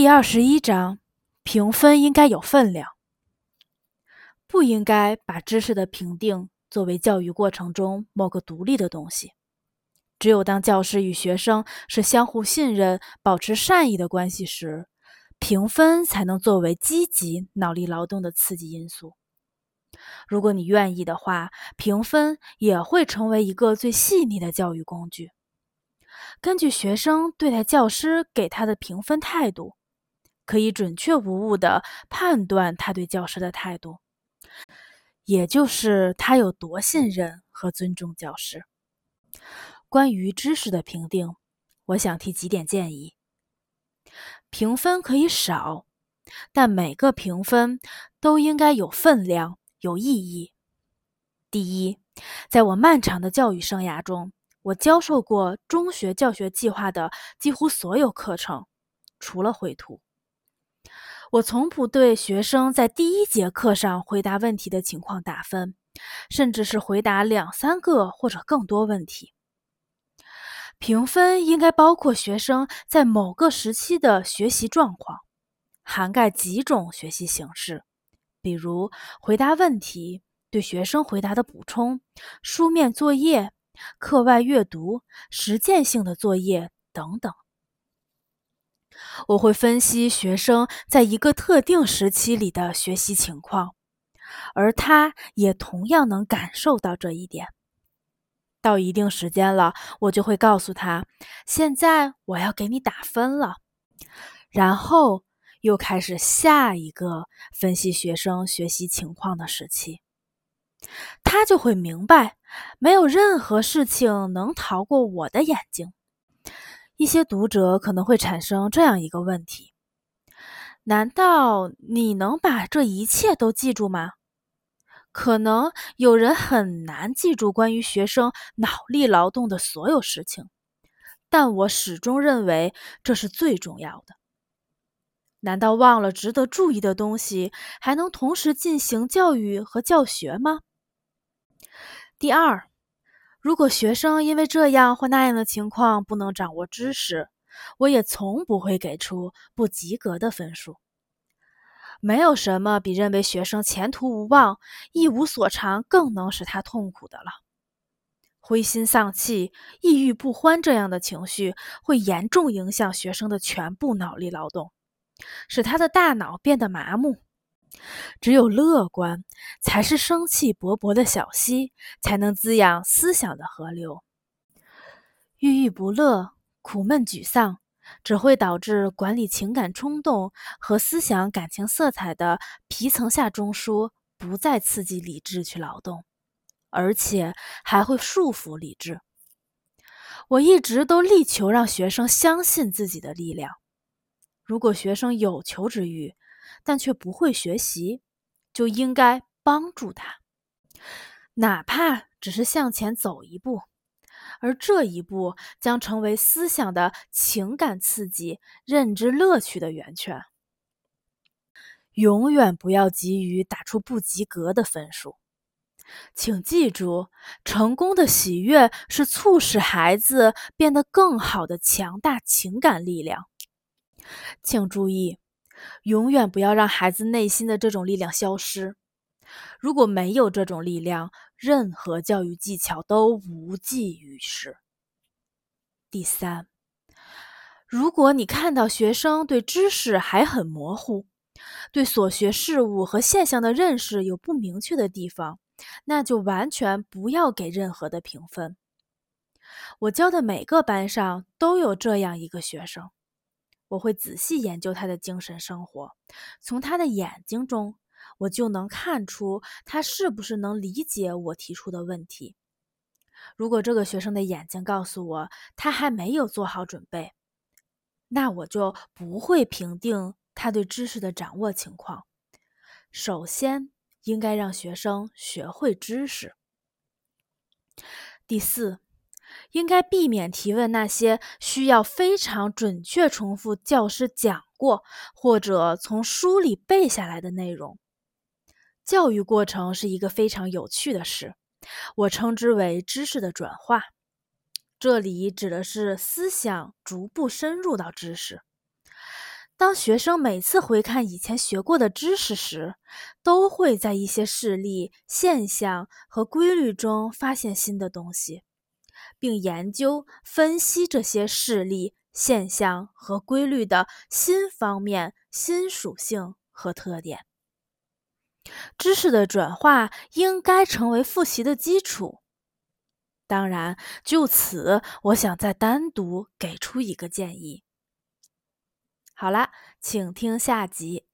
第二十一章，评分应该有分量，不应该把知识的评定作为教育过程中某个独立的东西。只有当教师与学生是相互信任、保持善意的关系时，评分才能作为积极脑力劳动的刺激因素。如果你愿意的话，评分也会成为一个最细腻的教育工具。根据学生对待教师给他的评分态度，可以准确无误地判断他对教师的态度，也就是他有多信任和尊重教师。关于知识的评定，我想提几点建议：评分可以少，但每个评分都应该有分量。有意义。第一，在我漫长的教育生涯中，我教授过中学教学计划的几乎所有课程，除了绘图。我从不对学生在第一节课上回答问题的情况打分，甚至是回答两三个或者更多问题。评分应该包括学生在某个时期的学习状况，涵盖几种学习形式。比如回答问题、对学生回答的补充、书面作业、课外阅读、实践性的作业等等。我会分析学生在一个特定时期里的学习情况，而他也同样能感受到这一点。到一定时间了，我就会告诉他：“现在我要给你打分了。”然后。又开始下一个分析学生学习情况的时期，他就会明白，没有任何事情能逃过我的眼睛。一些读者可能会产生这样一个问题：难道你能把这一切都记住吗？可能有人很难记住关于学生脑力劳动的所有事情，但我始终认为这是最重要的。难道忘了值得注意的东西，还能同时进行教育和教学吗？第二，如果学生因为这样或那样的情况不能掌握知识，我也从不会给出不及格的分数。没有什么比认为学生前途无望、一无所长更能使他痛苦的了。灰心丧气、抑郁不欢这样的情绪会严重影响学生的全部脑力劳动。使他的大脑变得麻木。只有乐观，才是生气勃勃的小溪，才能滋养思想的河流。郁郁不乐、苦闷沮丧，只会导致管理情感冲动和思想感情色彩的皮层下中枢不再刺激理智去劳动，而且还会束缚理智。我一直都力求让学生相信自己的力量。如果学生有求知欲，但却不会学习，就应该帮助他，哪怕只是向前走一步，而这一步将成为思想的情感刺激、认知乐趣的源泉。永远不要急于打出不及格的分数，请记住，成功的喜悦是促使孩子变得更好的强大情感力量。请注意，永远不要让孩子内心的这种力量消失。如果没有这种力量，任何教育技巧都无济于事。第三，如果你看到学生对知识还很模糊，对所学事物和现象的认识有不明确的地方，那就完全不要给任何的评分。我教的每个班上都有这样一个学生。我会仔细研究他的精神生活，从他的眼睛中，我就能看出他是不是能理解我提出的问题。如果这个学生的眼睛告诉我他还没有做好准备，那我就不会评定他对知识的掌握情况。首先，应该让学生学会知识。第四。应该避免提问那些需要非常准确重复教师讲过或者从书里背下来的内容。教育过程是一个非常有趣的事，我称之为知识的转化。这里指的是思想逐步深入到知识。当学生每次回看以前学过的知识时，都会在一些事例、现象和规律中发现新的东西，并研究分析这些事例、现象和规律的新方面、新属性和特点。知识的转化应该成为复习的基础。当然，就此，我想再单独给出一个建议。好啦，请听下集。